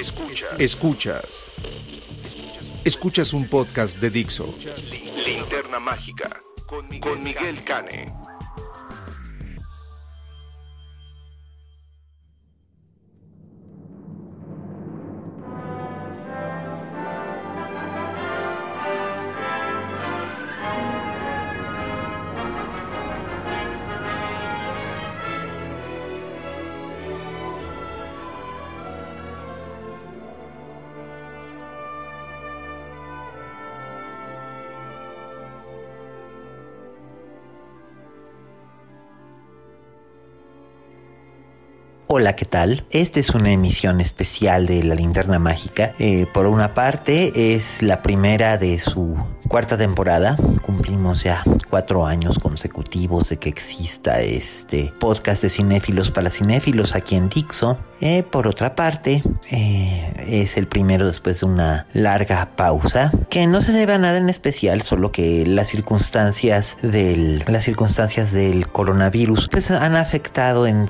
Escuchas. Escuchas. Escuchas un podcast de Dixo. Linterna Mágica. Con Miguel Cane. Hola, ¿qué tal? Esta es una emisión especial de La Linterna Mágica. Eh, por una parte, es la primera de su cuarta temporada. Cumplimos ya cuatro años consecutivos de que exista este podcast de cinéfilos para cinéfilos aquí en Dixo. Eh, por otra parte, eh, es el primero después de una larga pausa que no se debe a nada en especial, solo que las circunstancias del las circunstancias del coronavirus pues han afectado en,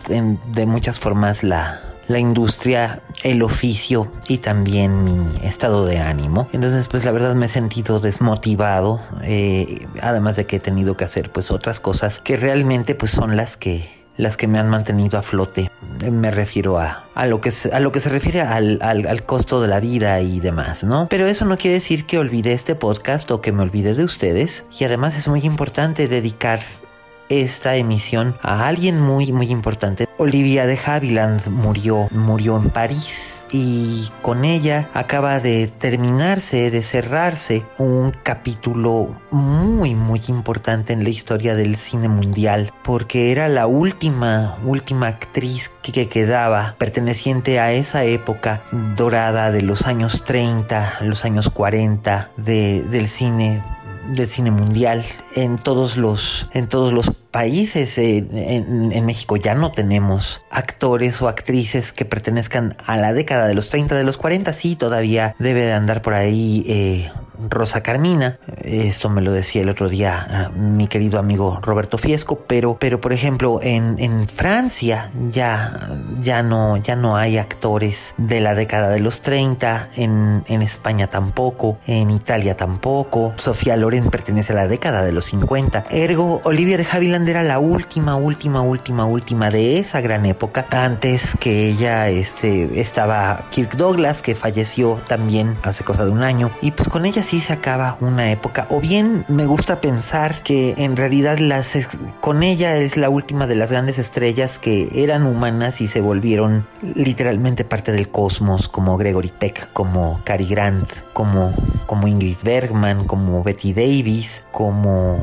de muchas formas la, la industria, el oficio y también mi estado de ánimo. Entonces, pues la verdad me he sentido desmotivado, eh, además de que he tenido que hacer pues otras cosas que realmente pues son las que las que me han mantenido a flote. Me refiero a, a, lo, que a lo que se refiere al, al, al, costo de la vida y demás, ¿no? Pero eso no quiere decir que olvide este podcast o que me olvide de ustedes. Y además es muy importante dedicar esta emisión a alguien muy muy importante. Olivia de Havilland murió, murió en París y con ella acaba de terminarse, de cerrarse un capítulo muy muy importante en la historia del cine mundial porque era la última última actriz que quedaba perteneciente a esa época dorada de los años 30, los años 40 de, del cine del cine mundial en todos los en todos los países. En, en, México ya no tenemos actores o actrices que pertenezcan a la década de los 30 de los 40 sí todavía debe de andar por ahí eh, Rosa Carmina. Esto me lo decía el otro día ah, mi querido amigo Roberto Fiesco, pero, pero por ejemplo en, en Francia ya, ya, no, ya no hay actores de la década de los 30, en, en España tampoco, en Italia tampoco. Sofía Loren pertenece a la década de los 50. Ergo, Olivia de Havilland era la última, última, última, última de esa gran época. Antes que ella este, estaba Kirk Douglas, que falleció también hace cosa de un año. Y pues con ella se acaba una época. O bien me gusta pensar que en realidad las, con ella es la última de las grandes estrellas que eran humanas y se volvieron literalmente parte del cosmos, como Gregory Peck, como Cary Grant, como, como Ingrid Bergman, como Betty Davis, como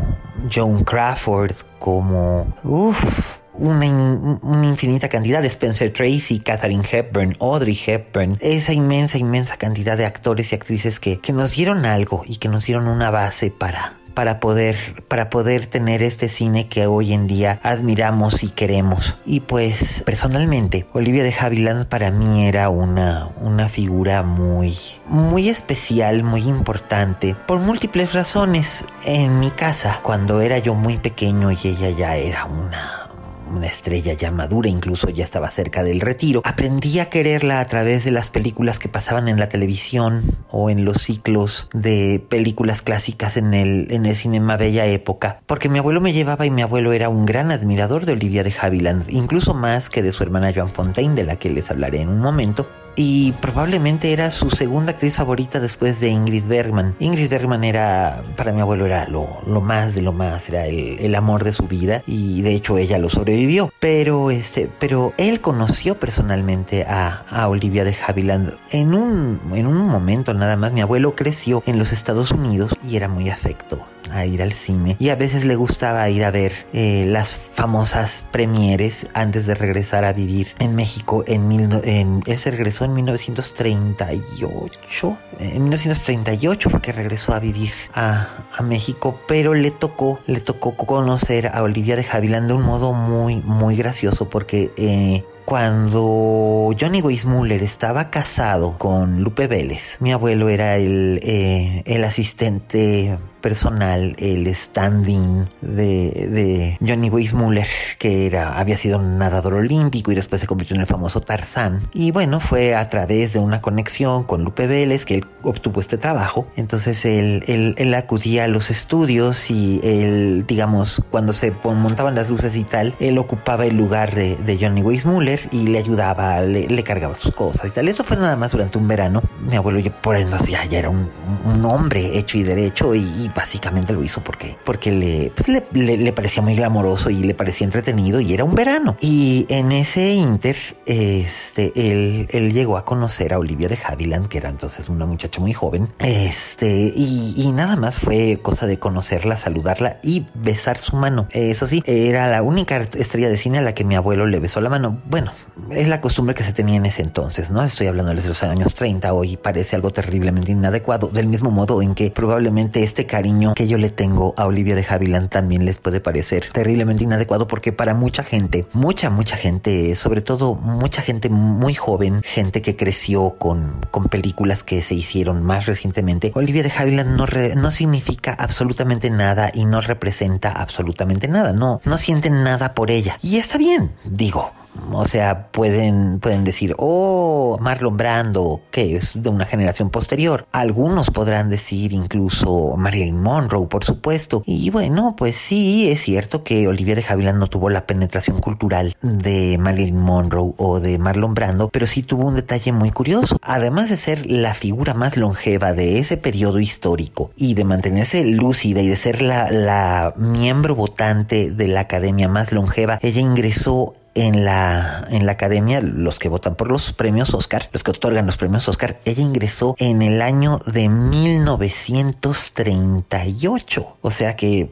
Joan Crawford, como... Uff una, una, infinita cantidad de Spencer Tracy, Katharine Hepburn, Audrey Hepburn, esa inmensa, inmensa cantidad de actores y actrices que, que nos dieron algo y que nos dieron una base para, para poder, para poder tener este cine que hoy en día admiramos y queremos. Y pues personalmente, Olivia de Havilland para mí era una, una figura muy, muy especial, muy importante, por múltiples razones. En mi casa, cuando era yo muy pequeño y ella ya era una una estrella ya madura, incluso ya estaba cerca del retiro, aprendí a quererla a través de las películas que pasaban en la televisión o en los ciclos de películas clásicas en el, en el cinema bella época, porque mi abuelo me llevaba y mi abuelo era un gran admirador de Olivia de Havilland, incluso más que de su hermana Joan Fontaine, de la que les hablaré en un momento y probablemente era su segunda actriz favorita después de Ingrid Bergman. Ingrid Bergman era, para mi abuelo, era lo, lo más de lo más, era el, el, amor de su vida y de hecho ella lo sobrevivió. Pero, este, pero él conoció personalmente a, a Olivia de Havilland en un, en un momento nada más. Mi abuelo creció en los Estados Unidos y era muy afecto a ir al cine y a veces le gustaba ir a ver eh, las famosas premieres antes de regresar a vivir en México. En, él se regresó en 1938. En 1938 fue que regresó a vivir a, a México, pero le tocó, le tocó conocer a Olivia de Havilland de un modo muy, muy gracioso porque eh, cuando Johnny Weissmuller estaba casado con Lupe Vélez, mi abuelo era el, eh, el asistente personal, el standing de, de Johnny Weissmuller, que era, había sido nadador olímpico y después se convirtió en el famoso Tarzán. Y bueno, fue a través de una conexión con Lupe Vélez que él obtuvo este trabajo. Entonces él, él, acudía a los estudios y él, digamos, cuando se montaban las luces y tal, él ocupaba el lugar de, Johnny Weissmuller y le ayudaba, le, cargaba sus cosas y tal. Eso fue nada más durante un verano. Mi abuelo, por entonces ya, ya era un hombre hecho y derecho y básicamente lo hizo porque, porque le, pues le, le, parecía muy glamoroso y le parecía entretenido y era un verano. Y en ese inter, este, él, él llegó a conocer a Olivia de Havilland, que era entonces una muchacha muy joven. Este, y, y nada más fue cosa de conocerla, saludarla y besar su mano. Eso sí, era la única estrella de cine a la que mi abuelo le besó la mano. Bueno, es la costumbre que se tenía en ese entonces, ¿no? Estoy hablando de los años 30, hoy parece algo terriblemente inadecuado, del mismo modo en que probablemente este cariño que yo le tengo a Olivia de Havilland también les puede parecer terriblemente inadecuado porque para mucha gente, mucha, mucha gente, sobre todo mucha gente muy joven, gente que creció con, con películas que se hicieron más recientemente, Olivia de Havilland no, no significa absolutamente nada y no representa absolutamente nada, no, no sienten nada por ella. Y está bien, digo, o sea, pueden, pueden decir, oh, Marlon Brando, que es de una generación posterior. Algunos podrán decir incluso Marilyn Monroe, por supuesto. Y bueno, pues sí, es cierto que Olivia de Havilland no tuvo la penetración cultural de Marilyn Monroe o de Marlon Brando, pero sí tuvo un detalle muy curioso. Además de ser la figura más longeva de ese periodo histórico y de mantenerse lúcida y de ser la, la miembro votante de la academia más longeva, ella ingresó en la, en la academia, los que votan por los premios Oscar, los que otorgan los premios Oscar, ella ingresó en el año de 1938. O sea que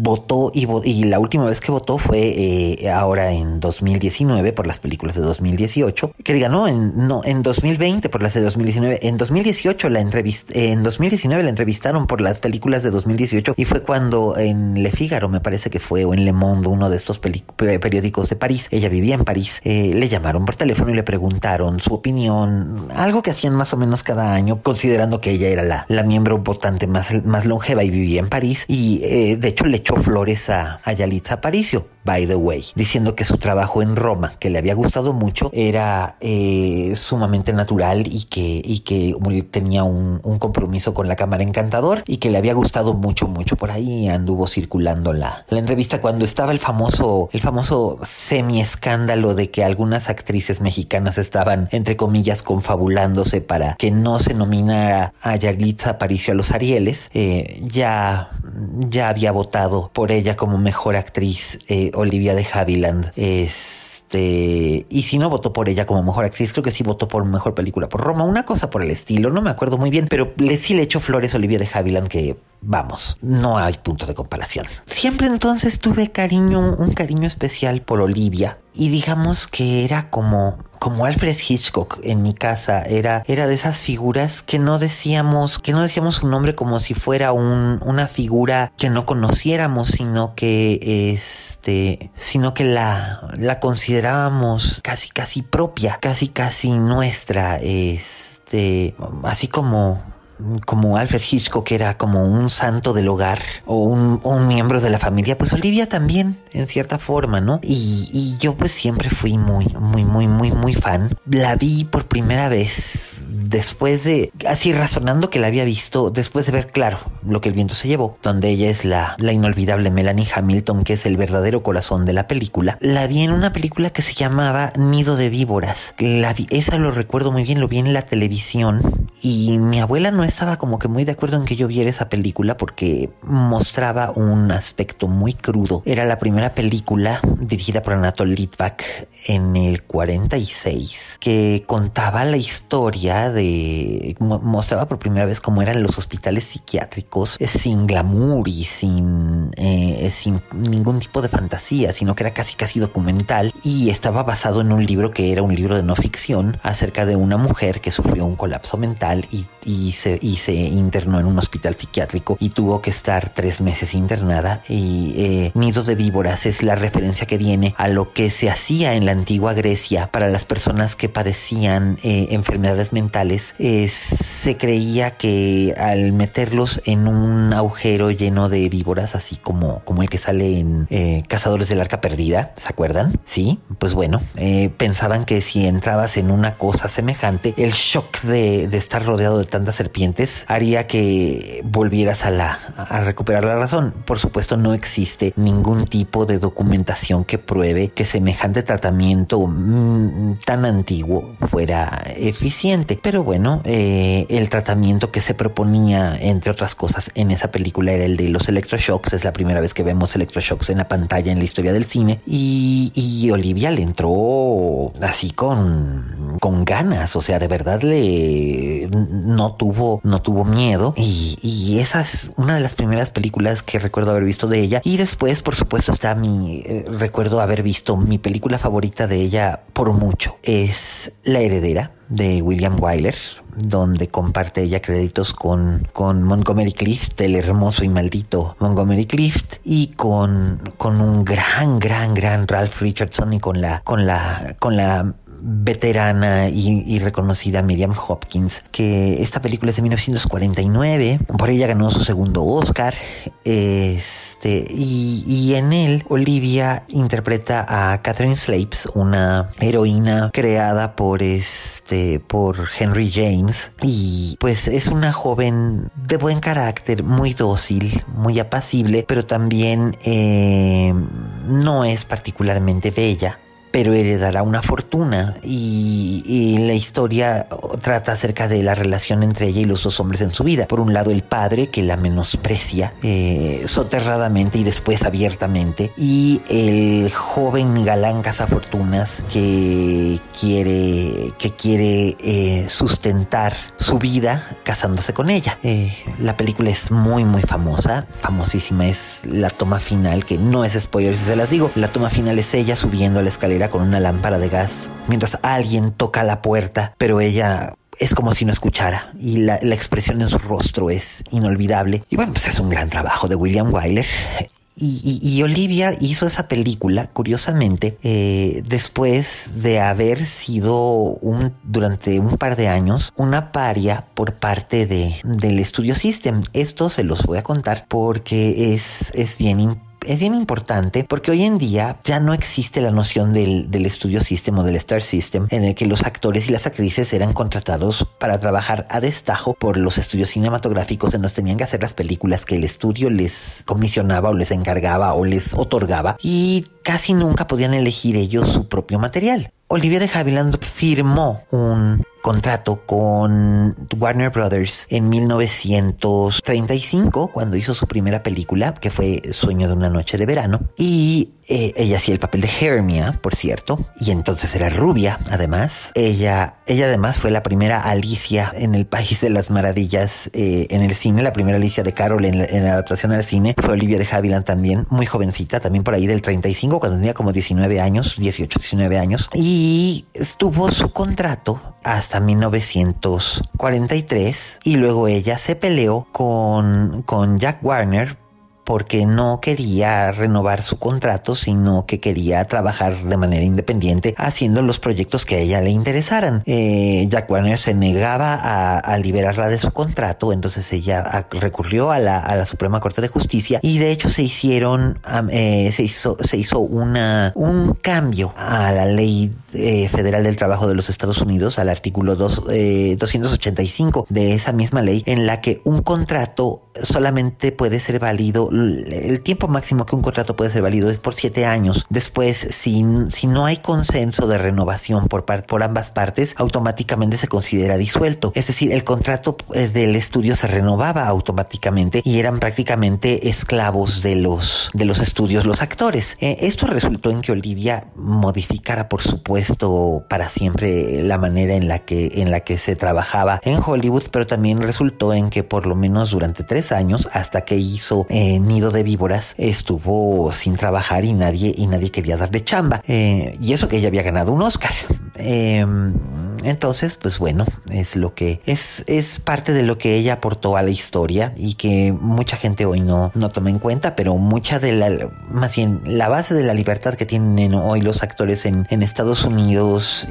votó y, y, la última vez que votó fue eh, ahora en 2019 por las películas de 2018 que diga no en no en 2020 por las de 2019 en 2018 la entrevista en 2019 la entrevistaron por las películas de 2018 y fue cuando en Le Figaro me parece que fue o en Le Monde uno de estos periódicos de París ella vivía en París eh, le llamaron por teléfono y le preguntaron su opinión algo que hacían más o menos cada año considerando que ella era la, la miembro votante más, más longeva y vivía en París y eh, de hecho le flores a, a Yalitza Aparicio, by the way, diciendo que su trabajo en Roma, que le había gustado mucho, era eh, sumamente natural y que, y que tenía un, compromiso con la cámara encantador y que le había gustado mucho, mucho. Por ahí anduvo circulando la, entrevista cuando estaba el famoso, el famoso semi escándalo de que algunas actrices mexicanas estaban, entre comillas, confabulándose para que no se nominara a Yalitza Aparicio a los Arieles. Eh, ya, ya había votado por ella como mejor actriz eh, Olivia de Havilland. Este, y si no votó por ella como mejor actriz, creo que sí votó por mejor película por Roma, una cosa por el estilo, no me acuerdo muy bien, pero le, sí le echó flores a Olivia de Havilland que vamos, no hay punto de comparación. Siempre entonces tuve cariño, un cariño especial por Olivia y digamos que era como como Alfred Hitchcock en mi casa era era de esas figuras que no decíamos que no decíamos su nombre como si fuera un, una figura que no conociéramos sino que este sino que la la considerábamos casi casi propia casi casi nuestra este así como como Alfred Hitchcock era como un santo del hogar o un, un, miembro de la familia, pues Olivia también, en cierta forma, ¿no? Y, y, yo pues siempre fui muy, muy, muy, muy, muy fan. La vi por primera vez después de, así razonando que la había visto, después de ver, claro, lo que el viento se llevó, donde ella es la, la inolvidable Melanie Hamilton, que es el verdadero corazón de la película. La vi en una película que se llamaba Nido de Víboras. La vi, esa lo recuerdo muy bien, lo vi en la televisión y mi abuela no estaba como que muy de acuerdo en que yo viera esa película porque mostraba un aspecto muy crudo. Era la primera película dirigida por Anatol Litvak en el 46 que contaba la historia de mostraba por primera vez cómo eran los hospitales psiquiátricos eh, sin glamour y sin eh, sin ningún tipo de fantasía, sino que era casi casi documental y estaba basado en un libro que era un libro de no ficción acerca de una mujer que sufrió un colapso mental y, se, y se internó en un hospital psiquiátrico y tuvo que estar tres meses internada y eh, Nido de Víboras es la referencia que viene a lo que se hacía en la antigua Grecia para las personas que padecían eh, enfermedades mentales. Eh, se creía que al meterlos en un agujero lleno de víboras, así como, como el que sale en Cazadores del Arca Perdida, ¿se acuerdan? Sí, pues bueno, pensaban que si entrabas en una cosa semejante, el shock de, estar rodeado de tantas serpientes haría que volvieras a la a recuperar la razón. Por supuesto, no existe ningún tipo de documentación que pruebe que semejante tratamiento mm, tan antiguo fuera eficiente. Pero bueno, eh, el tratamiento que se proponía, entre otras cosas, en esa película era el de los electroshocks. Es la primera vez que vemos electroshocks en la pantalla en la historia del cine. Y, y Olivia le entró así con, con ganas. O sea, de verdad le no tuvo, no tuvo miedo. Y, y esa es una de las primeras películas que recuerdo haber visto de ella. Y después, por supuesto, está mi, eh, recuerdo haber visto mi película favorita de ella por mucho. Es La Heredera de William Wyler, donde comparte ella créditos con, con Montgomery Clift, el hermoso y maldito Montgomery Clift, y con, con un gran, gran, gran Ralph Richardson y con la, con la, con la veterana y, reconocida Miriam Hopkins, que esta película es de 1949, por ella ganó su segundo Oscar, este, y, en él Olivia interpreta a Catherine Slapes, una heroína creada por este, por Henry James, y pues es una joven de buen carácter, muy dócil, muy apacible, pero también eh, no es particularmente bella pero heredará una fortuna y, la historia trata acerca de la relación entre ella y los dos hombres en su vida. Por un lado el padre que la menosprecia eh, soterradamente y después abiertamente y el joven galán cazafortunas que quiere que quiere eh, sustentar su vida casándose con ella. Eh, la película es muy muy famosa, famosísima es la toma final que no es spoiler si se las digo. La toma final es ella subiendo a la escalera con una lámpara de gas mientras alguien toca la puerta, pero ella es como si no escuchara y la, expresión en su rostro es inolvidable. Y bueno, pues es un gran trabajo de William Wyler. Y, Olivia hizo esa película, curiosamente, eh, después de haber sido un, durante un par de años una paria por parte de, del Studio System. Esto se los voy a contar porque es, es bien importante es bien importante porque hoy en día ya no existe la noción del, del estudio system o del star system en el que los actores y las actrices eran contratados para trabajar a destajo por los estudios cinematográficos en los tenían que hacer las películas que el estudio les comisionaba o les encargaba o les otorgaba y casi nunca podían elegir ellos su propio material. Olivia de Havilland firmó un contrato con Warner Brothers en 1935 cuando hizo su primera película que fue Sueño de una noche de verano y eh, ella hacía el papel de Hermia, por cierto, y entonces era rubia, además. Ella, ella además fue la primera Alicia en el País de las Maravillas eh, en el cine, la primera Alicia de Carol en la, adaptación al cine. Fue Olivia de Havilland también, muy jovencita, también por ahí del 35, cuando tenía como 19 años, 18, 19 años. Y estuvo su contrato hasta 1943 y luego ella se peleó con, con Jack Warner porque no quería renovar su contrato, sino que quería trabajar de manera independiente haciendo los proyectos que a ella le interesaran. Eh, Jack Warner se negaba a, liberarla de su contrato, entonces ella recurrió a la, Suprema Corte de Justicia y de hecho se hicieron, eh, se hizo, se hizo una, un cambio a la ley eh, Federal del Trabajo de los Estados Unidos, al artículo 285 de esa misma ley, en la que un contrato solamente puede ser válido, el tiempo máximo que un contrato puede ser válido es por siete años. Después, si, si no hay consenso de renovación por, por ambas partes, automáticamente se considera disuelto. Es decir, el contrato eh, del estudio se renovaba automáticamente y eran prácticamente esclavos de los, de los estudios los actores. Eh, esto resultó en que Olivia modificara, por supuesto, para siempre la manera en la que, en la que se trabajaba en Hollywood, pero también resultó en que por lo menos durante tres años, hasta que hizo eh, Nido de Víboras, estuvo sin trabajar y nadie, y nadie quería darle chamba. y eso que ella había ganado un Oscar. entonces, pues bueno, es lo que es, es parte de lo que ella aportó a la historia y que mucha gente hoy no, no toma en cuenta, pero mucha de la, más bien la base de la libertad que tienen hoy los actores en, en Estados Unidos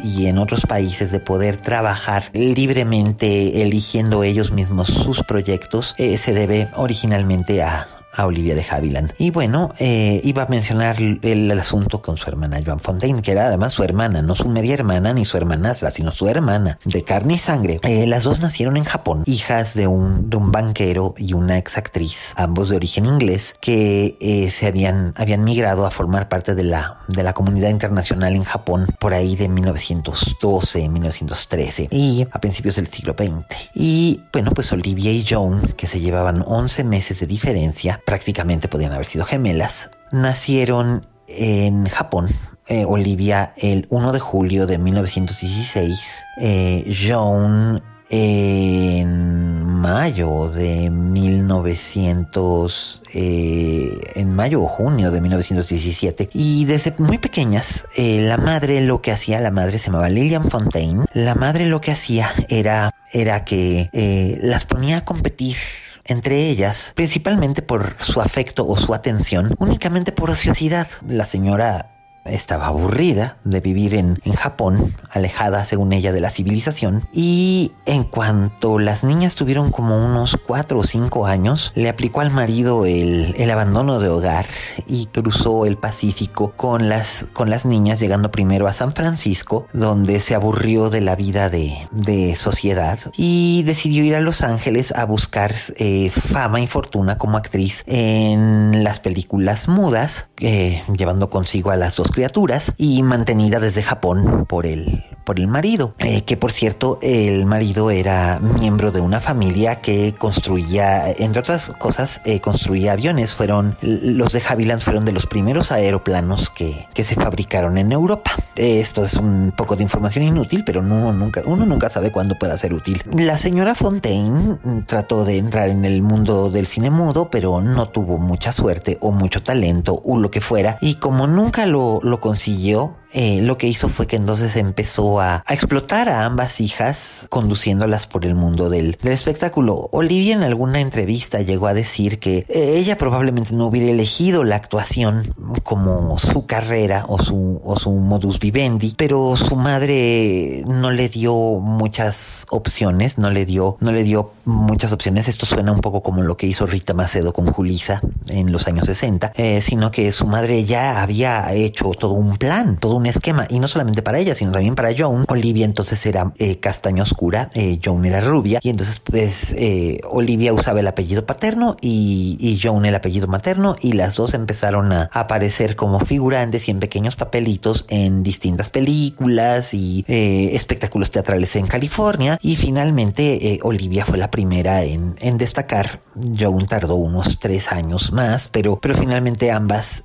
y en otros países de poder trabajar libremente eligiendo ellos mismos sus proyectos eh, se debe originalmente a, a Olivia de Havilland. Y bueno, eh, iba a mencionar el, asunto con su hermana Joan Fontaine, que era además su hermana, no su media hermana ni su hermanastra, sino su hermana de carne y sangre. Eh, las dos nacieron en Japón, hijas de un, de un banquero y una ex actriz, ambos de origen inglés, que eh, se habían, habían migrado a formar parte de la, de la comunidad internacional en Japón por ahí de 1912, 1913 y a principios del siglo XX. Y bueno, pues Olivia y Joan, que se llevaban 11 meses de diferencia, prácticamente podían haber sido gemelas, nacieron en Japón. Eh, Olivia el 1 de julio de 1916, eh, Joan en mayo de 1900, eh, en mayo o junio de 1917. Y desde muy pequeñas, la madre lo que hacía, la madre se llamaba Lillian Fontaine, la madre lo que hacía era, era que las ponía a competir entre ellas, principalmente por su afecto o su atención, únicamente por ociosidad. La señora estaba aburrida de vivir en, Japón, alejada según ella de la civilización, y en cuanto las niñas tuvieron como unos cuatro o cinco años, le aplicó al marido el, abandono de hogar y cruzó el Pacífico con las, con las niñas, llegando primero a San Francisco, donde se aburrió de la vida de, sociedad y decidió ir a Los Ángeles a buscar eh, fama y fortuna como actriz en las películas mudas, eh, llevando consigo a las dos criaturas y mantenida desde Japón por el, por el marido, eh, que por cierto el marido era miembro de una familia que construía, entre otras cosas, eh, construía aviones. Fueron los de Havilland fueron de los primeros aeroplanos que, que se fabricaron en Europa. Esto es un poco de información inútil, pero uno nunca, uno nunca sabe cuándo pueda ser útil. La señora Fontaine trató de entrar en el mundo del cine mudo, pero no tuvo mucha suerte o mucho talento o lo que fuera. Y como nunca lo lo consiguió, eh, lo que hizo fue que entonces empezó a, explotar a ambas hijas, conduciéndolas por el mundo del, espectáculo. Olivia en alguna entrevista llegó a decir que eh, ella probablemente no hubiera elegido la actuación como su carrera o su, o su modus vivendi, pero su madre no le dio muchas opciones, no le dio, no le dio muchas opciones. Esto suena un poco como lo que hizo Rita Macedo con Julisa en los años 60, eh, sino que su madre ya había hecho todo un plan, todo un esquema, y no solamente para ella, sino también para Joan. Olivia entonces era eh, castaña oscura, eh, Joan era rubia, y entonces pues eh, Olivia usaba el apellido paterno y, y Joan el apellido materno, y las dos empezaron a aparecer como figurantes y en pequeños papelitos en distintas películas y espectáculos teatrales en California, y finalmente Olivia fue la primera en, en destacar. Joan tardó unos tres años más, pero, pero finalmente ambas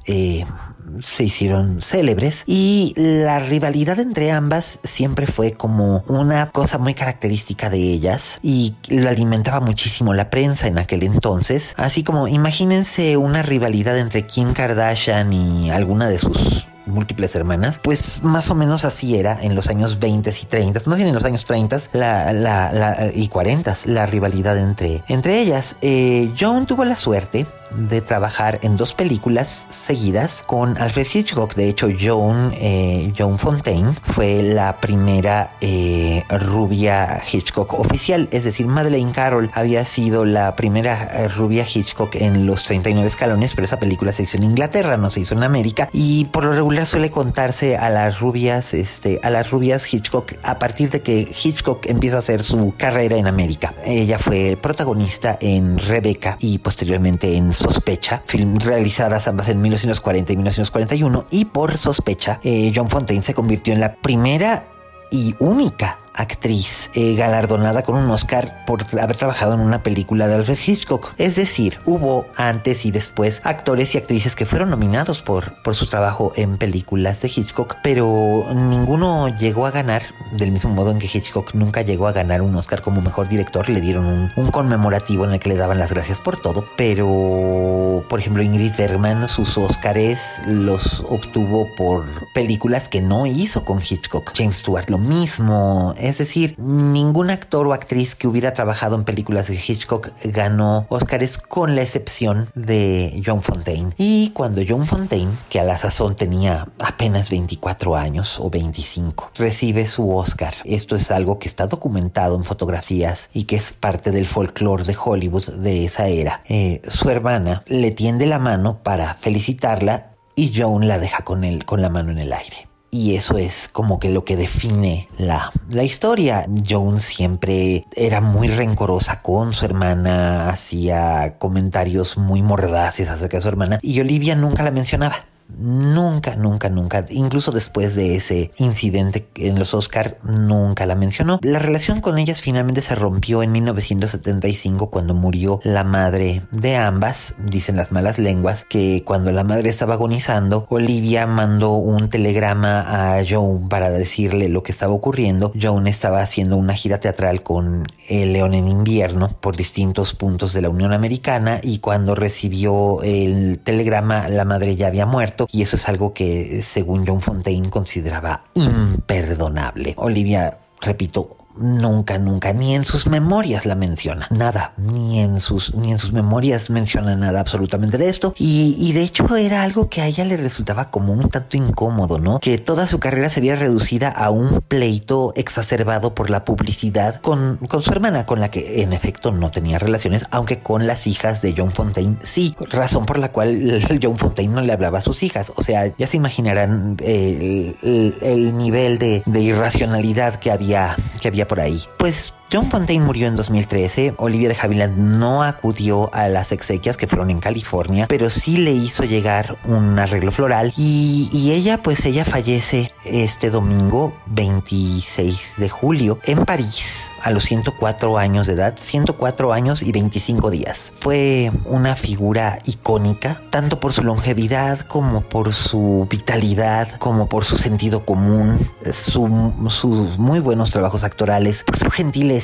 se hicieron célebres y la rivalidad entre ambas siempre fue como una cosa muy característica de ellas y lo alimentaba muchísimo la prensa en aquel entonces, así como imagínense una rivalidad entre Kim Kardashian y alguna de sus múltiples hermanas, pues más o menos así era en los años 20 y 30, más bien en los años 30 la, y 40 la rivalidad entre, entre ellas. Eh, Joan tuvo la suerte de trabajar en dos películas seguidas con Alfred Hitchcock. De hecho, Joan, eh, Joan Fontaine fue la primera eh, rubia Hitchcock oficial, es decir, Madeleine Carroll había sido la primera rubia Hitchcock en los 39 escalones, pero esa película se hizo en Inglaterra, no se hizo en América y por lo regular suele contarse a las rubias, este, a las rubias Hitchcock a partir de que Hitchcock empieza a hacer su carrera en América. Ella fue protagonista en Rebecca y posteriormente en Sospecha, film realizadas ambas en 1940 y 1941 y por Sospecha, eh, John Fontaine se convirtió en la primera y única actriz eh, galardonada con un Oscar por haber trabajado en una película de Alfred Hitchcock. Es decir, hubo antes y después actores y actrices que fueron nominados por, por su trabajo en películas de Hitchcock, pero ninguno llegó a ganar, del mismo modo en que Hitchcock nunca llegó a ganar un Oscar como mejor director, le dieron un, un conmemorativo en el que le daban las gracias por todo, pero por ejemplo Ingrid Bergman sus Oscars los obtuvo por películas que no hizo con Hitchcock. James Stewart lo mismo. Es decir, ningún actor o actriz que hubiera trabajado en películas de Hitchcock ganó Oscars con la excepción de John Fontaine. Y cuando John Fontaine, que a la sazón tenía apenas 24 años o 25, recibe su Oscar, esto es algo que está documentado en fotografías y que es parte del folclore de Hollywood de esa era, eh, su hermana le tiende la mano para felicitarla y John la deja con, él, con la mano en el aire. Y eso es como que lo que define la, la historia. Joan siempre era muy rencorosa con su hermana, hacía comentarios muy mordaces acerca de su hermana y Olivia nunca la mencionaba. Nunca, nunca, nunca, incluso después de ese incidente en los Oscar, nunca la mencionó. La relación con ellas finalmente se rompió en 1975 cuando murió la madre de ambas. Dicen las malas lenguas que cuando la madre estaba agonizando, Olivia mandó un telegrama a Joan para decirle lo que estaba ocurriendo. Joan estaba haciendo una gira teatral con El León en invierno por distintos puntos de la Unión Americana y cuando recibió el telegrama la madre ya había muerto y eso es algo que según John Fontaine consideraba imperdonable. Olivia, repito, nunca, nunca, ni en sus memorias la menciona. Nada, ni en sus, ni en sus memorias menciona nada absolutamente de esto. Y, y, de hecho era algo que a ella le resultaba como un tanto incómodo, ¿no? Que toda su carrera se había reducida a un pleito exacerbado por la publicidad con, con su hermana, con la que en efecto no tenía relaciones, aunque con las hijas de John Fontaine sí, razón por la cual John Fontaine no le hablaba a sus hijas. O sea, ya se imaginarán el, el, el nivel de, de irracionalidad que había, que había por ahí. Pues John Fontaine murió en 2013. Olivia de Havilland no acudió a las exequias que fueron en California, pero sí le hizo llegar un arreglo floral y, ella, pues ella fallece este domingo 26 de julio en París a los 104 años de edad, 104 años y 25 días. Fue una figura icónica, tanto por su longevidad como por su vitalidad, como por su sentido común, su, sus muy buenos trabajos actorales, por su gentileza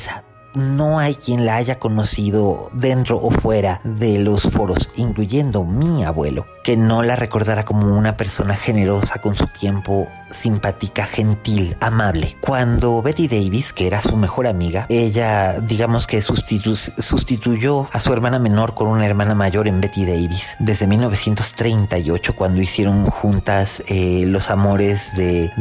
no hay quien la haya conocido dentro o fuera de los foros, incluyendo mi abuelo, que no la recordara como una persona generosa con su tiempo, simpática, gentil, amable. Cuando Betty Davis, que era su mejor amiga, ella digamos que sustitu sustituyó a su hermana menor con una hermana mayor en Betty Davis desde 1938 cuando hicieron juntas eh, los amores de,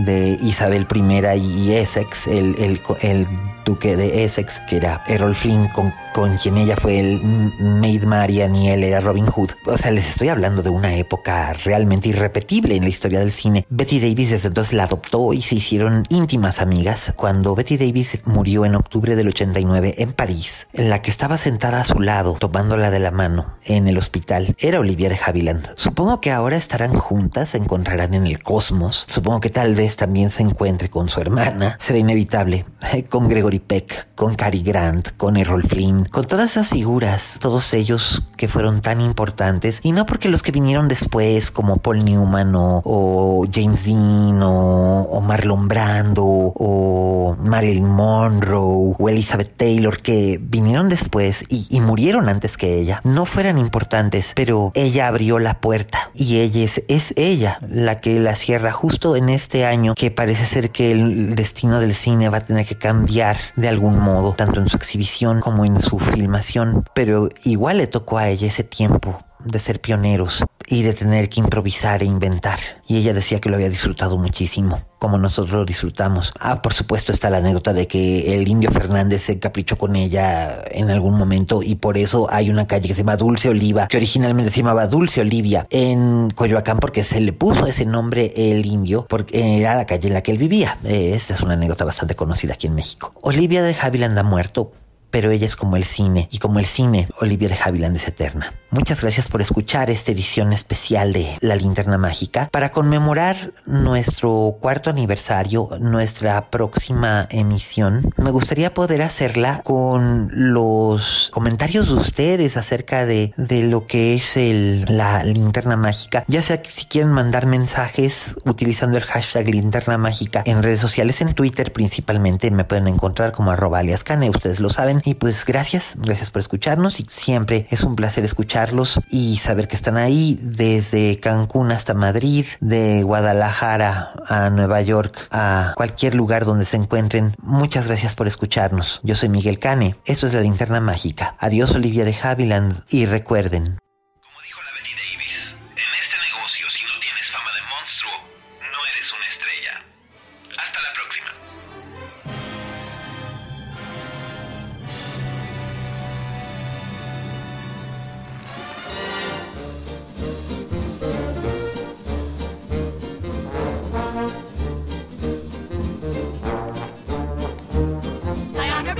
Isabel I y Essex, el duque de Essex, que era Errol Flynn, con, con quien ella fue el Maid Marian y él era Robin Hood. O sea, les estoy hablando de una época realmente irrepetible en la historia del cine. Betty Davis desde entonces la adoptó y se hicieron íntimas amigas. Cuando Betty Davis murió en octubre del 89 en París, en la que estaba sentada a su lado, tomándola de la mano en el hospital, era Olivia de Havilland. Supongo que ahora estarán juntas, se encontrarán en el cosmos. Supongo que tal vez también se encuentre con su hermana. Será inevitable. Con Gregory Peck, con Cary Grant, con Errol Flynn, con todas esas figuras, todos ellos que fueron tan importantes, y no porque los que vinieron después, como Paul Newman o, James Dean o, Marlon Brando o Marilyn Monroe o Elizabeth Taylor, que vinieron después y, y murieron antes que ella, no fueran importantes, pero ella abrió la puerta y ella es, es ella la que la cierra justo en este año que parece ser que el destino del cine va a tener que cambiar de algún modo, tanto en su exhibición como en su filmación, pero igual le tocó a ella ese tiempo de ser pioneros y de tener que improvisar e inventar. Y ella decía que lo había disfrutado muchísimo, como nosotros lo disfrutamos. Ah, por supuesto está la anécdota de que el indio Fernández se caprichó con ella en algún momento y por eso hay una calle que se llama Dulce Oliva, que originalmente se llamaba Dulce Olivia en Coyoacán porque se le puso ese nombre el indio porque era la calle en la que él vivía. Eh, esta es una anécdota bastante conocida aquí en México. Olivia de Havilland ha muerto pero ella es como el cine, y como el cine, Olivia de Havilland es eterna. Muchas gracias por escuchar esta edición especial de La Linterna Mágica para conmemorar nuestro cuarto aniversario, nuestra próxima emisión. Me gustaría poder hacerla con los comentarios de ustedes acerca de, de lo que es el, la linterna mágica. Ya sea que si quieren mandar mensajes utilizando el hashtag linterna mágica en redes sociales, en Twitter principalmente, me pueden encontrar como arroba alias cane, ustedes lo saben. Y pues gracias, gracias por escucharnos y siempre es un placer y saber que están ahí desde Cancún hasta Madrid, de Guadalajara a Nueva York, a cualquier lugar donde se encuentren. Muchas gracias por escucharnos. Yo soy Miguel Cane. Esto es la linterna mágica. Adiós Olivia de Havilland y recuerden,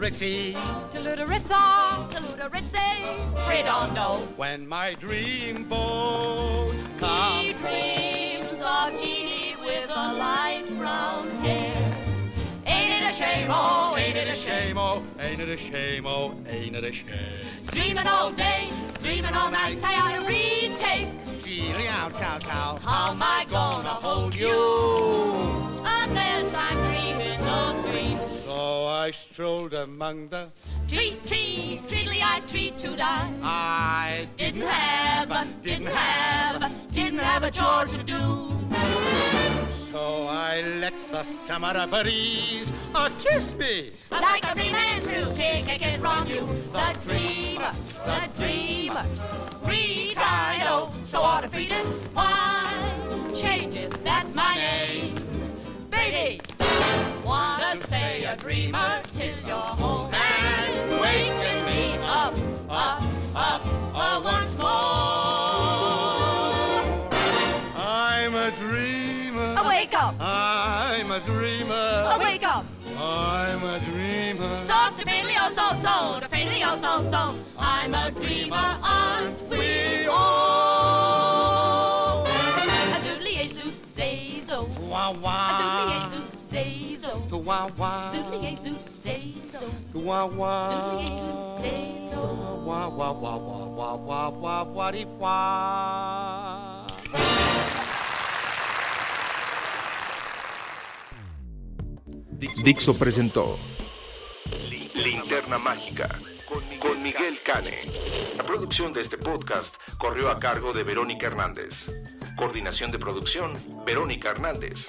Ritzy. Tuludaritza, Tuludaritzy, Redondo. When my dream boat comes He dreams of Jeannie with a light brown hair. Ain't it a shame, oh, ain't it a shame, oh, ain't it a shame, oh, ain't it a shame. Dreaming all day, dreaming all night, tired of retake. Feeling out, chow, chow. How am I gonna hold you? Unless I'm I strolled among the Treat, treat, treatly I treat to die. I didn't have, didn't have, didn't have a chore to do. So I let the summer breeze uh, kiss me. Like a free man to take a kiss from you. The dreamer, the dreamer, I know, so ought to feed it. Why change it? That's my name. Baby, a dreamer till you're home and waking me up, up, up, up once more. I'm a dreamer. I wake up. I'm a dreamer. I wake up. I'm a dreamer. Talk to me, Leo, so so. To Leo, so so. I'm a dreamer, aren't we all? A doodly a zoot, say so. Wah wah. A doodly a zoot, say so. To wah wah. Doodly a zoot, say so. To wah wah. Doodly a zoot, say so. Wah wah wah wah wah wah wah wah dee wah. Dixo presentó Linterna Mágica con Miguel Cane. La producción de este podcast corrió a cargo de Verónica Hernández. Coordinación de producción, Verónica Hernández.